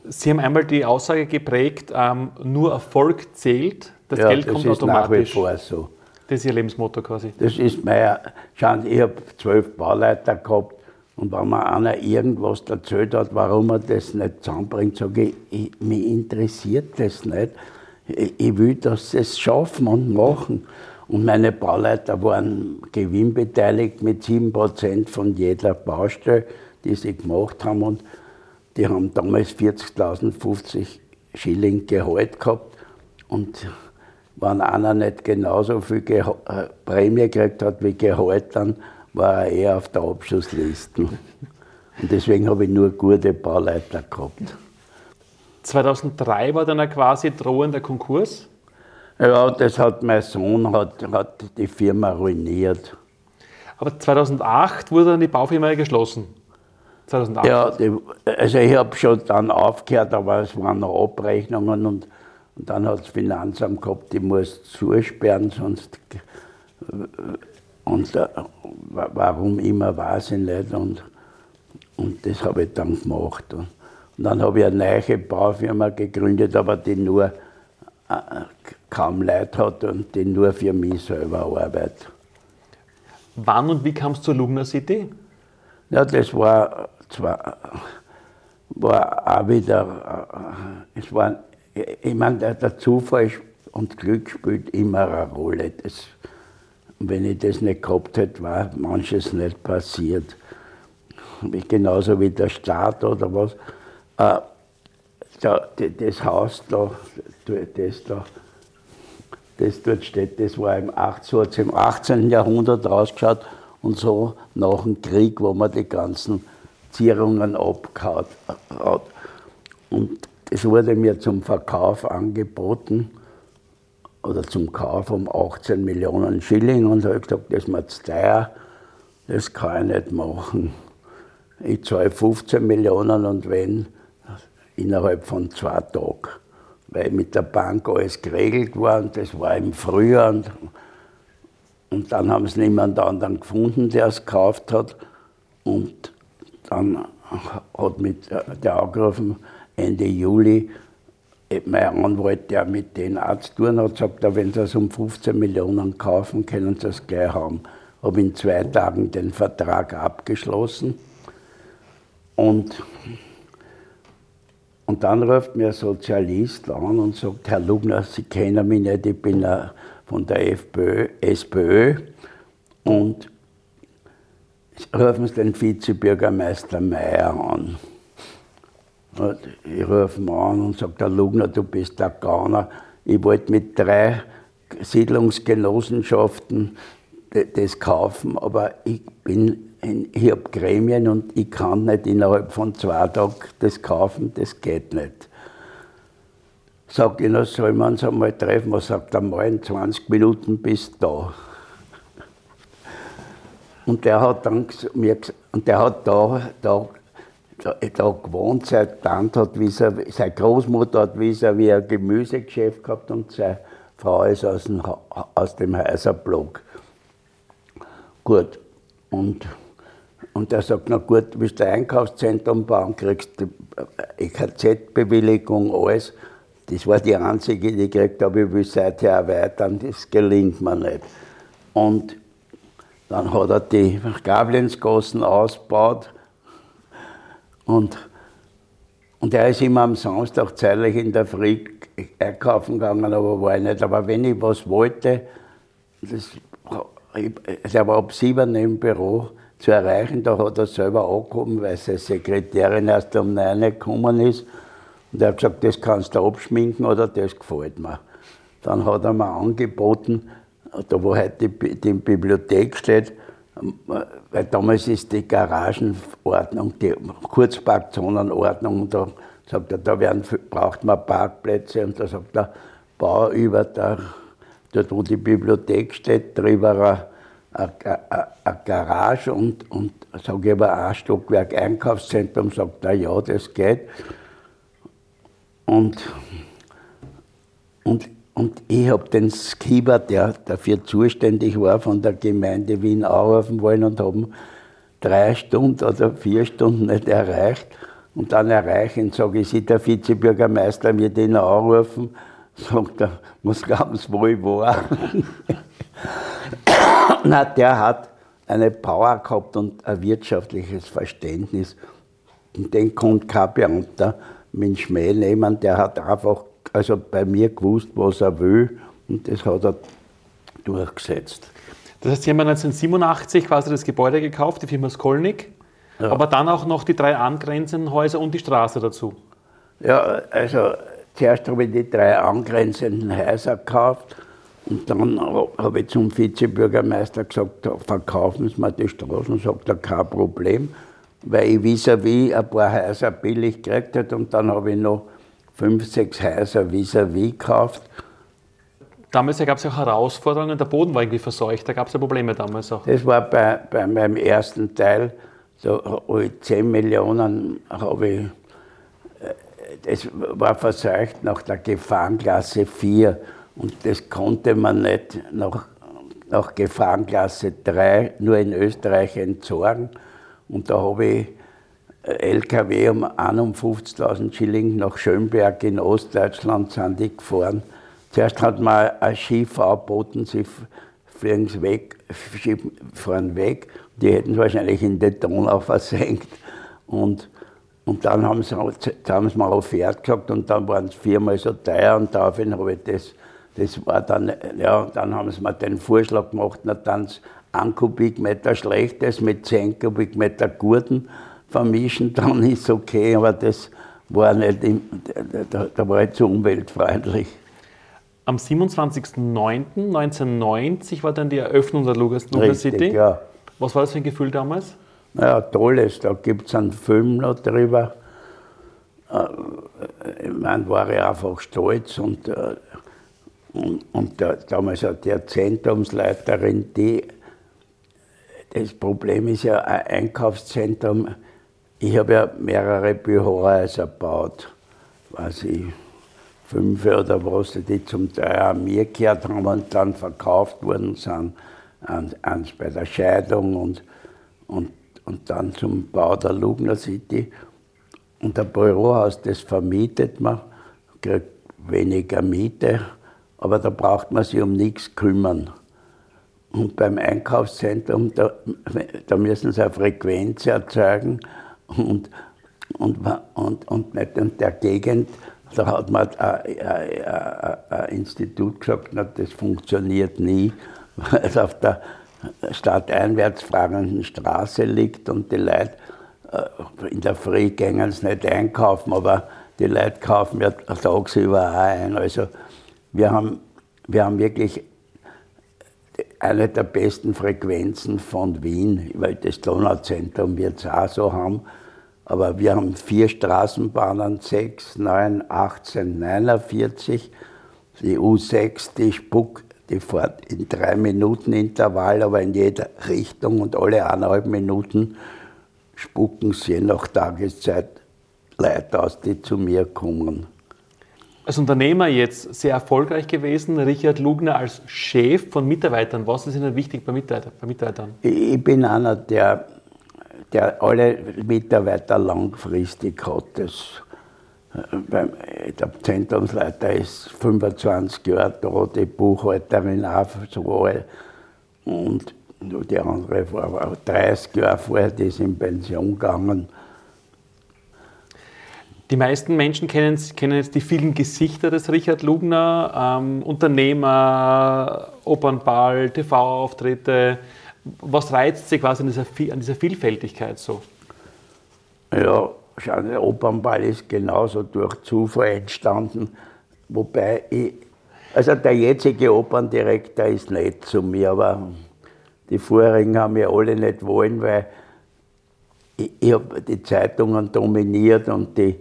Sie haben einmal die Aussage geprägt, ähm, nur Erfolg zählt, das ja, Geld das kommt ist automatisch. Nach wie vor so. Das ist Ihr Lebensmotto quasi. Das ist mein, schauen, ich habe zwölf Bauleiter gehabt und wenn mir einer irgendwas erzählt hat, warum er das nicht zusammenbringt, sage ich, ich mich interessiert das nicht. Ich, ich will, dass sie es schaffen und machen. Und meine Bauleiter waren gewinnbeteiligt mit 7% von jeder Baustelle, die sie gemacht haben. Und die haben damals 40.050 Schilling Gehalt gehabt. Und wenn einer nicht genauso viel Geha äh, Prämie gekriegt hat wie Gehalt, dann war er eher auf der Abschussliste. Und deswegen habe ich nur gute Bauleiter gehabt. 2003 war dann quasi drohender Konkurs. Ja, das hat mein Sohn hat, hat die Firma ruiniert. Aber 2008 wurde dann die Baufirma geschlossen. 2008. Ja, die, also ich habe schon dann aufgehört, aber es waren noch Abrechnungen und, und dann hat das Finanzamt gehabt, die muss zusperren, sonst. Und äh, warum immer, weiß ich nicht. Und, und das habe ich dann gemacht. Und, und dann habe ich eine neue Baufirma gegründet, aber die nur äh, kaum Leute hat und die nur für mich selber arbeitet. Wann und wie kam es zur Lugner City? Ja, das war zwar war auch wieder, es war, ich meine, der, der Zufall und Glück spielt immer eine Rolle. Das, wenn ich das nicht gehabt hätte, war manches nicht passiert. Genauso wie der Staat oder was. Äh, da, das Haus da, das da, das dort steht, das war im 18, so im 18. Jahrhundert ausgeschaut und so nach dem Krieg, wo man die ganzen Zierungen abgehauen hat. Und es wurde mir zum Verkauf angeboten oder zum Kauf um 18 Millionen Schilling und habe gesagt, das ist mir zu teuer, das kann ich nicht machen. Ich zahle 15 Millionen und wenn, innerhalb von zwei Tagen. Weil mit der Bank alles geregelt war und das war im Frühjahr. Und, und dann haben sie niemand anderen gefunden, der es gekauft hat. Und dann hat mit der angerufen, Ende Juli, mein Anwalt, der mit auch zu tun hat, sagt, wenn sie es um 15 Millionen kaufen, können sie es gleich haben. Habe in zwei Tagen den Vertrag abgeschlossen. Und, und dann ruft mir ein Sozialist an und sagt, Herr Lugner, Sie kennen mich nicht, ich bin von der FPÖ, SPÖ. Und rufen Sie den Vizebürgermeister Mayer an. Und ich rufe ihn an und sage, Herr Lugner, du bist der Gauner. Ich wollte mit drei Siedlungsgenossenschaften das kaufen, aber ich bin, ich habe Gremien und ich kann nicht innerhalb von zwei Tagen das kaufen, das geht nicht. Sag ich, na, sollen wir uns einmal treffen? Er sagt, einmal in 20 Minuten bist du da. Und der hat dann mir und der hat da, da, da, da gewohnt, seine Tante hat vis seine Großmutter hat vis wie ein Gemüsegeschäft gehabt und seine Frau ist aus dem, aus dem Häuserblock. Gut. Und, und er sagt, na gut, willst du ein Einkaufszentrum bauen, kriegst du EKZ-Bewilligung, alles. Das war die einzige, die ich gekriegt habe, ich will seither erweitern, das gelingt mir nicht. Und dann hat er die Gablinsgassen ausgebaut und, und er ist immer am Samstag zeitlich in der Früh einkaufen gegangen, aber war ich nicht. Aber wenn ich was wollte, das, also er war ab sieben im Büro zu erreichen, da hat er selber angehoben, weil seine Sekretärin erst um neun gekommen ist. Und er hat gesagt, das kannst du abschminken oder das gefällt mir. Dann hat er mir angeboten, da wo heute die, die Bibliothek steht, weil damals ist die Garagenordnung, die Kurzparkzonenordnung, da sagt er, da werden, braucht man Parkplätze und da sagt er, bau über der, dort wo die Bibliothek steht, drüber eine Garage und, und sage ich aber ein Stockwerk Einkaufszentrum, sagt er, ja, das geht. Und, und, und ich habe den Skipper, der dafür zuständig war, von der Gemeinde Wien anrufen wollen und haben drei Stunden oder vier Stunden nicht erreicht. Und dann erreiche ich ihn, sage ich, Sie, der Vizebürgermeister wird ihn anrufen. Sagt er, was glauben Sie, wo ich war? Na, der hat eine Power gehabt und ein wirtschaftliches Verständnis. Und den konnte kein Beamter mit dem Schmäh nehmen. Der hat einfach also bei mir gewusst, was er will und das hat er durchgesetzt. Das heißt, Sie haben 1987 quasi das Gebäude gekauft, die Firma Skolnik, ja. aber dann auch noch die drei angrenzenden Häuser und die Straße dazu. Ja, also zuerst habe ich die drei angrenzenden Häuser gekauft und dann habe ich zum Vizebürgermeister gesagt, verkaufen Sie mir die Straßen, sagt er, kein Problem weil ich vis-à-vis ein paar Häuser billig gekriegt habe und dann habe ich noch fünf, sechs Häuser vis-à-vis gekauft. Damals gab es auch Herausforderungen, der Boden war irgendwie verseucht, da gab es ja Probleme damals auch. Das war bei, bei meinem ersten Teil, da habe ich 10 Millionen, habe ich, äh, das war verseucht nach der Gefahrenklasse 4 und das konnte man nicht nach, nach Gefahrenklasse 3 nur in Österreich entsorgen. Und da habe ich LKW um 51.000 Schilling nach Schönberg in Ostdeutschland sind die gefahren. Zuerst hat man ein Schiff angeboten, sie fliegen weg, fahren weg. Die hätten es wahrscheinlich in den Donau versenkt. Und, und dann haben sie, haben sie mal auf Pferd gesagt und dann waren es viermal so teuer und daraufhin habe ich das, das war dann, ja, dann haben sie mir den Vorschlag gemacht, na dann ein Kubikmeter Schlechtes mit 10 Kubikmeter guten vermischen, dann ist okay, aber das war nicht, da, da war ich zu umweltfreundlich. Am 27.09.1990 war dann die Eröffnung der Lugas, Lugas City. Ja. Was war das für ein Gefühl damals? Naja, tolles. Da gibt es einen Film noch drüber. Äh, ich meine, war ich einfach stolz und, und, und damals hat die Zentrumsleiterin, die das Problem ist ja ein Einkaufszentrum. Ich habe ja mehrere Bürohäuser gebaut, weiß ich, fünf oder was, die zum Teil an mir gehört haben und dann verkauft worden sind. Eins bei der Scheidung und, und, und dann zum Bau der Lugner City. Und ein Bürohaus, das vermietet man, kriegt weniger Miete, aber da braucht man sich um nichts kümmern. Und beim Einkaufszentrum, da, da müssen sie eine Frequenz erzeugen und, und, und, und nicht in der Gegend, da hat man ein, Institut gesagt, na, das funktioniert nie, weil es auf der stadteinwärts fragenden Straße liegt und die Leute äh, in der Früh gehen es nicht einkaufen, aber die Leute kaufen ja tagsüber auch ein. Also wir haben, wir haben wirklich eine der besten Frequenzen von Wien, weil das Donauzentrum wird es auch so haben. Aber wir haben vier Straßenbahnen, 6, 9, 18, 49. Die U6, die spuckt, die fährt in drei Minuten Intervall, aber in jeder Richtung und alle eineinhalb Minuten spucken sie je nach Tageszeit Leute aus, die zu mir kommen. Als Unternehmer jetzt sehr erfolgreich gewesen, Richard Lugner als Chef von Mitarbeitern. Was ist Ihnen wichtig bei Mitarbeitern? Ich bin einer, der, der alle Mitarbeiter langfristig hat. Das, äh, der Zentrumsleiter ist 25 Jahre da, die Buchhalterin auch so. Und die andere war 30 Jahre vorher, die ist in Pension gegangen. Die meisten Menschen kennen, kennen jetzt die vielen Gesichter des Richard Lugner, ähm, Unternehmer, Opernball, TV-Auftritte. Was reizt Sie quasi an dieser, an dieser Vielfältigkeit so? Ja, schau, der Opernball ist genauso durch Zufall entstanden, wobei ich, also der jetzige Operndirektor ist nett zu mir, aber die vorherigen haben ja alle nicht wollen, weil ich, habe die Zeitungen dominiert und die,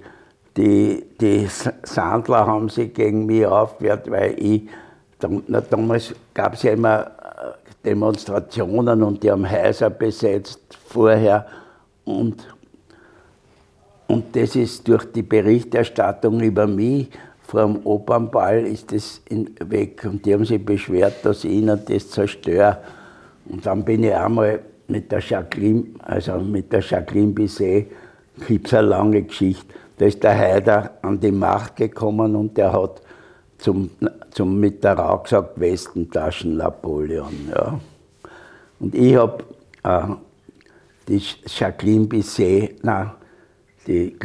die, die Sandler haben sich gegen mich aufgewehrt, weil ich, damals gab es ja immer äh, Demonstrationen und die haben Häuser besetzt vorher und, und das ist durch die Berichterstattung über mich vor dem Opernball ist das weg und die haben sich beschwert, dass ich ihnen das zerstöre. Und dann bin ich einmal mit der Jacqueline, also mit der Jacqueline Bisset, gibt es eine lange Geschichte, da ist der Haider an die Macht gekommen und der hat zum, zum Mitterrand gesagt, Westentaschen Napoleon. Ja. Und ich habe äh, die Jacqueline Bisset, nein, die,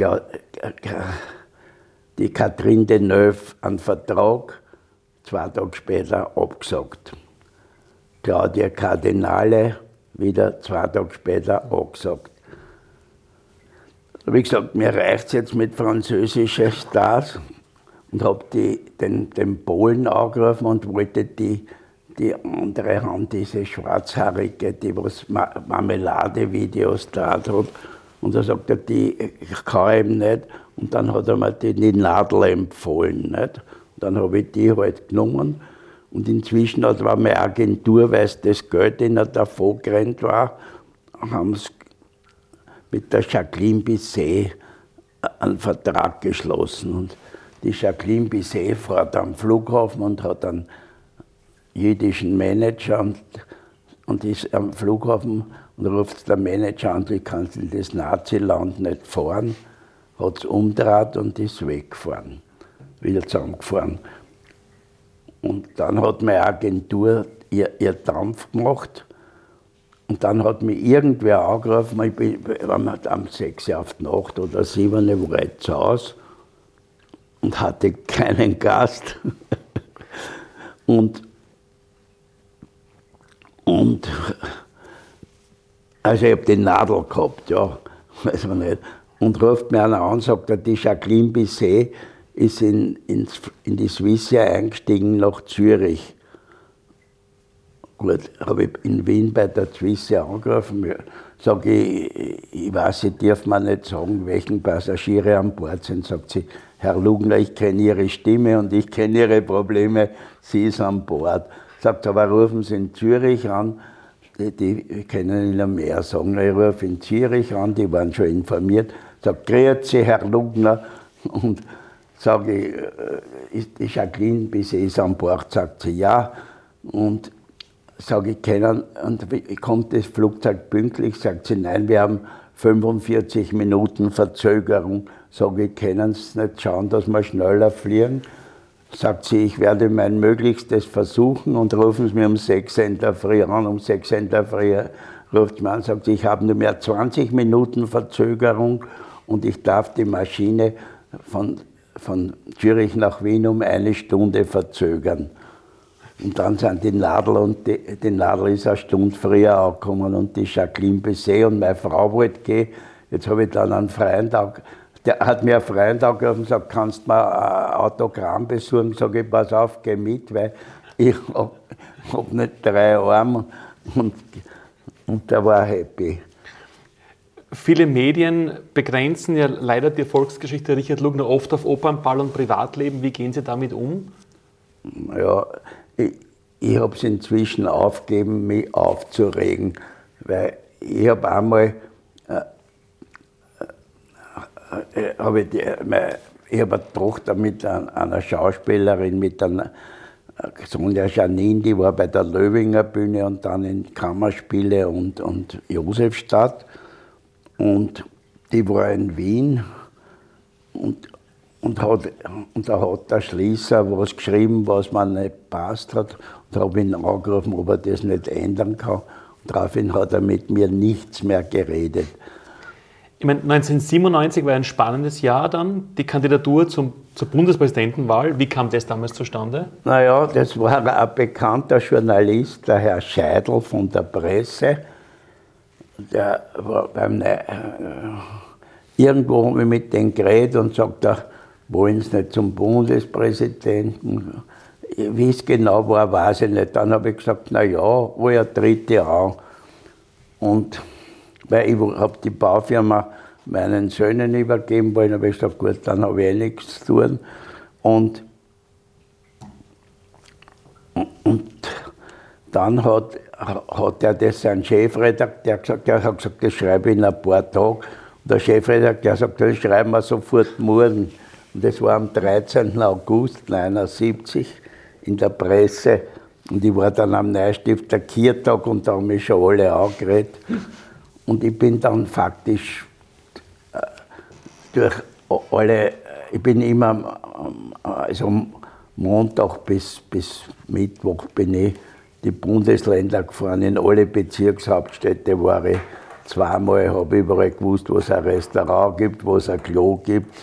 die Catherine Deneuve einen Vertrag zwei Tage später abgesagt. Claudia Kardinale wieder zwei Tage später abgesagt habe ich gesagt, mir reicht es jetzt mit französischen Stars und habe den, den Polen angerufen und wollte die, die andere Hand, diese schwarzhaarige, die was Marmelade-Videos da hat. Und da sagt er, die kann ihm nicht. Und dann hat er mir die, die Nadel empfohlen. Nicht? Und dann habe ich die halt genommen. Und inzwischen hat war meine Agentur, weil es das Geld, in er davor gerannt war, haben sie mit der Jacqueline Bisset einen Vertrag geschlossen. Und die Jacqueline Bisset fährt am Flughafen und hat einen jüdischen Manager und, und ist am Flughafen und ruft der Manager an, du kannst in das Naziland nicht fahren, hat es umgedreht und ist weggefahren, wieder zusammengefahren. Und dann hat meine Agentur ihr, ihr Dampf gemacht und dann hat mich irgendwer angerufen, ich bin am 6 auf die Nacht oder 7 war ich zu Hause und hatte keinen Gast. und, und also ich habe die Nadel gehabt, ja, weiß man nicht. Und ruft mir einer an sagt, die Jacqueline Bisset ist in, ins, in die Swissia eingestiegen nach Zürich. Gut, habe ich in Wien bei der Zwisse angerufen. Sage ich, ich weiß, ich darf mir nicht sagen, welchen Passagiere an Bord sind. Sagt sie, Herr Lugner, ich kenne Ihre Stimme und ich kenne Ihre Probleme, sie ist an Bord. Sagt, aber rufen Sie in Zürich an, die, die können Ihnen mehr sagen. Ich rufe in Zürich an, die waren schon informiert. Sagt, grüezi, Herr Lugner. Und sage ich, äh, ist die Jacqueline bis ist an Bord? Sagt sie, ja. Und sage ich, kennen, und kommt das Flugzeug pünktlich? Sagt sie, nein, wir haben 45 Minuten Verzögerung. Sage ich, können Sie nicht schauen, dass wir schneller fliegen? Sagt sie, ich werde mein Möglichstes versuchen und rufen Sie mir um 6 in der Früh an. Um 6 in der Früh ruft man an, sagt sie, ich habe nur mehr 20 Minuten Verzögerung und ich darf die Maschine von, von Zürich nach Wien um eine Stunde verzögern. Und dann sind die Nadel und die, die Nadel ist eine Stunde früher angekommen und die Jacqueline Bisset und meine Frau wollte gehen. Jetzt habe ich dann einen freien Tag, der hat mir einen freien Tag gerufen und gesagt, kannst du mir ein Autogramm besuchen? Sag ich, pass auf, geh mit, weil ich habe hab nicht drei Arme und, und der war happy. Viele Medien begrenzen ja leider die Erfolgsgeschichte Richard Lugner oft auf Opernball und Privatleben. Wie gehen Sie damit um? Ja, ich, ich habe es inzwischen aufgegeben, mich aufzuregen, weil ich habe einmal äh, äh, äh hab ich, ich habe eine Tochter mit einer Schauspielerin, mit einer Sonja Janine, die war bei der Löwinger Bühne und dann in Kammerspiele und, und Josefstadt. Und die war in Wien und, und, hat, und da hat der Schließer was geschrieben, was man nicht passt hat. Und da habe ich ihn angerufen, ob er das nicht ändern kann. Und daraufhin hat er mit mir nichts mehr geredet. Ich meine, 1997 war ein spannendes Jahr dann, die Kandidatur zum, zur Bundespräsidentenwahl. Wie kam das damals zustande? Naja, das war ein bekannter Journalist, der Herr Scheidel von der Presse. Der war beim ne äh, Irgendwo mit dem geredet und sagt, er, wollen Sie nicht zum Bundespräsidenten? Wie es genau war, weiß ich nicht. Dann habe ich gesagt, na ja, wo er tritt ja an. Und weil ich habe die Baufirma meinen Söhnen übergeben wollen, habe ich gesagt, gut, dann habe ich eh nichts zu tun. Und, und dann hat, hat er das sein Chefredakteur gesagt, der hat gesagt, das schreibe ich in ein paar Tagen. Und der Chefredakteur sagt, das schreiben wir sofort morgen. Und das war am 13. August 1979 in der Presse. Und ich war dann am Neustifter Kiertag und da haben mich schon alle angeredet. Und ich bin dann faktisch äh, durch alle, ich bin immer, also Montag bis, bis Mittwoch bin ich die Bundesländer gefahren, in alle Bezirkshauptstädte war ich. Zweimal habe ich überall gewusst, wo es ein Restaurant gibt, wo es ein Klo gibt.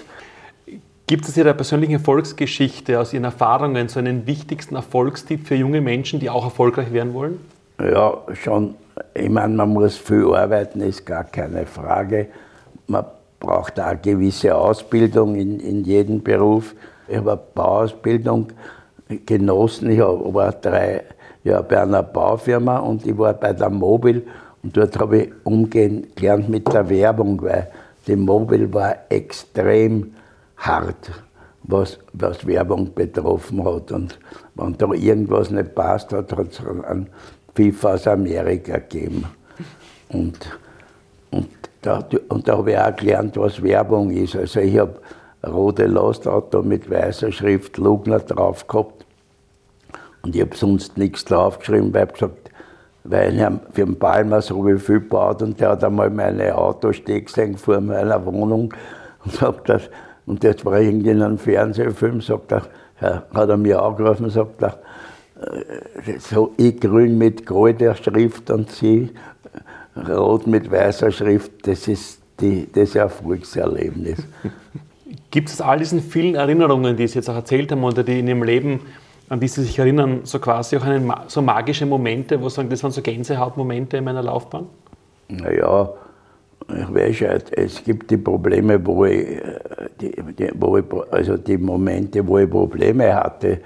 Gibt es aus Ihrer persönlichen Erfolgsgeschichte, aus Ihren Erfahrungen, so einen wichtigsten Erfolgstipp für junge Menschen, die auch erfolgreich werden wollen? Ja, schon ich meine, man muss viel arbeiten, ist gar keine Frage. Man braucht auch eine gewisse Ausbildung in, in jedem Beruf. Ich habe eine Bauausbildung genossen. Ich war drei Jahre bei einer Baufirma und ich war bei der Mobil und dort habe ich umgehen gelernt mit der Werbung, weil die Mobil war extrem hart, was, was Werbung betroffen hat. Und wenn da irgendwas nicht passt hat, hat es einen FIFA aus Amerika gegeben. Und, und, da, und da habe ich auch gelernt, was Werbung ist. Also ich habe rote Lastauto mit weißer Schrift Lugner drauf gehabt. Und ich habe sonst nichts draufgeschrieben, weil ich gesagt weil ich für den Palmer so viel gebaut und der hat einmal meine Autosteg gesehen vor meiner Wohnung und sagt das, und das war irgendwie in einem Fernsehfilm, sagt er, hat er mir angerufen und sagt er, äh, so ich grün mit golder Schrift und sie rot mit weißer Schrift, das ist die, das Erfolgserlebnis. Gibt es all diesen vielen Erinnerungen, die Sie jetzt auch erzählt haben oder die in Ihrem Leben, an die Sie sich erinnern, so quasi auch einen, so magische Momente, wo Sie sagen, das waren so Gänsehautmomente in meiner Laufbahn? Naja, ich weiß halt, es gibt die Probleme, wo ich, die, die, wo ich, also die Momente, wo ich Probleme hatte,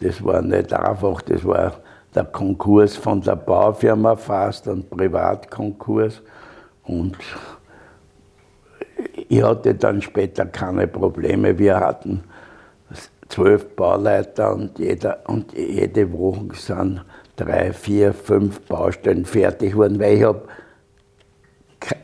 das war nicht einfach, das war der Konkurs von der Baufirma fast, ein Privatkonkurs. Und ich hatte dann später keine Probleme. Wir hatten zwölf Bauleiter und, jeder, und jede Woche sind drei, vier, fünf Baustellen fertig geworden, weil ich habe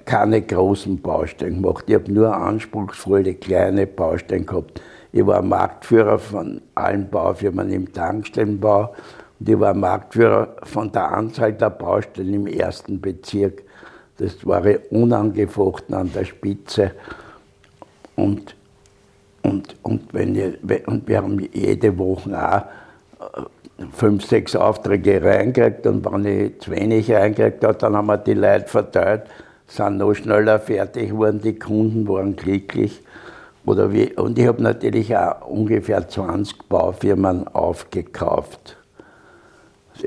keine großen Baustellen gemacht. Ich habe nur anspruchsvolle kleine Baustellen gehabt. Ich war Marktführer von allen Baufirmen im Tankstellenbau und ich war Marktführer von der Anzahl der Baustellen im ersten Bezirk. Das war ich unangefochten an der Spitze. Und, und, und, wenn ich, und wir haben jede Woche auch äh, fünf, sechs Aufträge reingekriegt und wenn ich zu wenig reingekriegt habe, dann haben wir die Leute verteilt, sind noch schneller fertig geworden, die Kunden waren glücklich. Oder wie, und ich habe natürlich auch ungefähr 20 Baufirmen aufgekauft.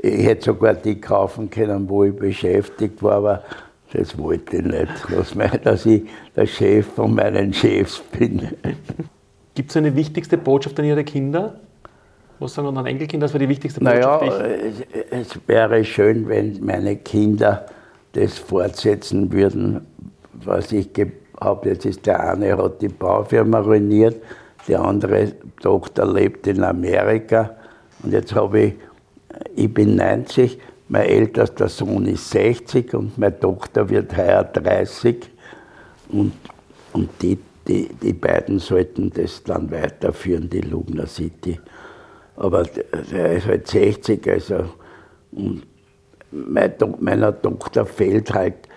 Ich hätte sogar die kaufen können, wo ich beschäftigt war, aber das wollte ich nicht. Dass ich der Chef von meinen Chefs bin. Gibt es eine wichtigste Botschaft an Ihre Kinder? Was sagen unsere Enkelkinder, das wäre die wichtigste Naja, Botschaft? es, es wäre schön, wenn meine Kinder das fortsetzen würden, was ich habe. Jetzt ist der eine hat die Baufirma ruiniert, die andere Tochter lebt in Amerika und jetzt habe ich, ich bin 90, mein ältester Sohn ist 60 und meine Tochter wird heuer 30 und, und die, die, die beiden sollten das dann weiterführen, die Lugner City. Aber der ist halt 60, also und meiner Tochter fehlt halt,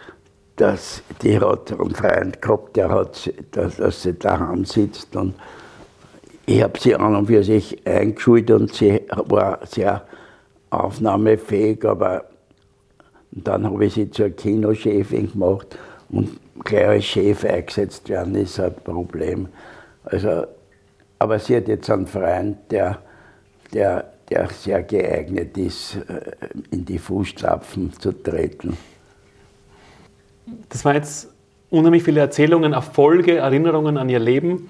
dass die hat einen Freund gehabt, der hat, dass, dass sie daheim sitzt und ich habe sie an und für sich eingeschult und sie war sehr aufnahmefähig, aber dann habe ich sie zur Kinochefin gemacht und gleich als Chef eingesetzt werden ist ein Problem. Also, aber sie hat jetzt einen Freund, der, der, der sehr geeignet ist, äh, in die Fußstapfen zu treten. Das waren jetzt unheimlich viele Erzählungen, Erfolge, Erinnerungen an ihr Leben.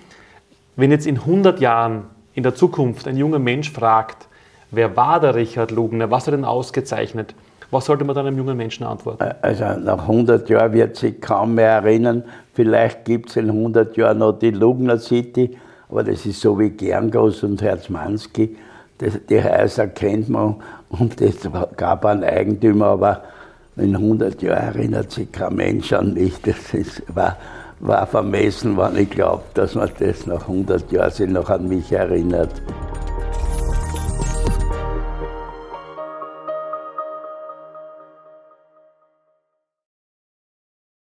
Wenn jetzt in 100 Jahren in der Zukunft ein junger Mensch fragt, wer war der Richard Lugner, was hat er denn ausgezeichnet, was sollte man dann einem jungen Menschen antworten? Also nach 100 Jahren wird sich kaum mehr erinnern. Vielleicht gibt es in 100 Jahren noch die Lugner City, aber das ist so wie Gerngross und Herzmanski. Das, die Häuser kennt man und es gab einen Eigentümer, aber in 100 Jahren erinnert sich kein Mensch an mich. Das ist, war, war vermessen, wenn ich glaube, dass man das nach 100 Jahren sich noch an mich erinnert.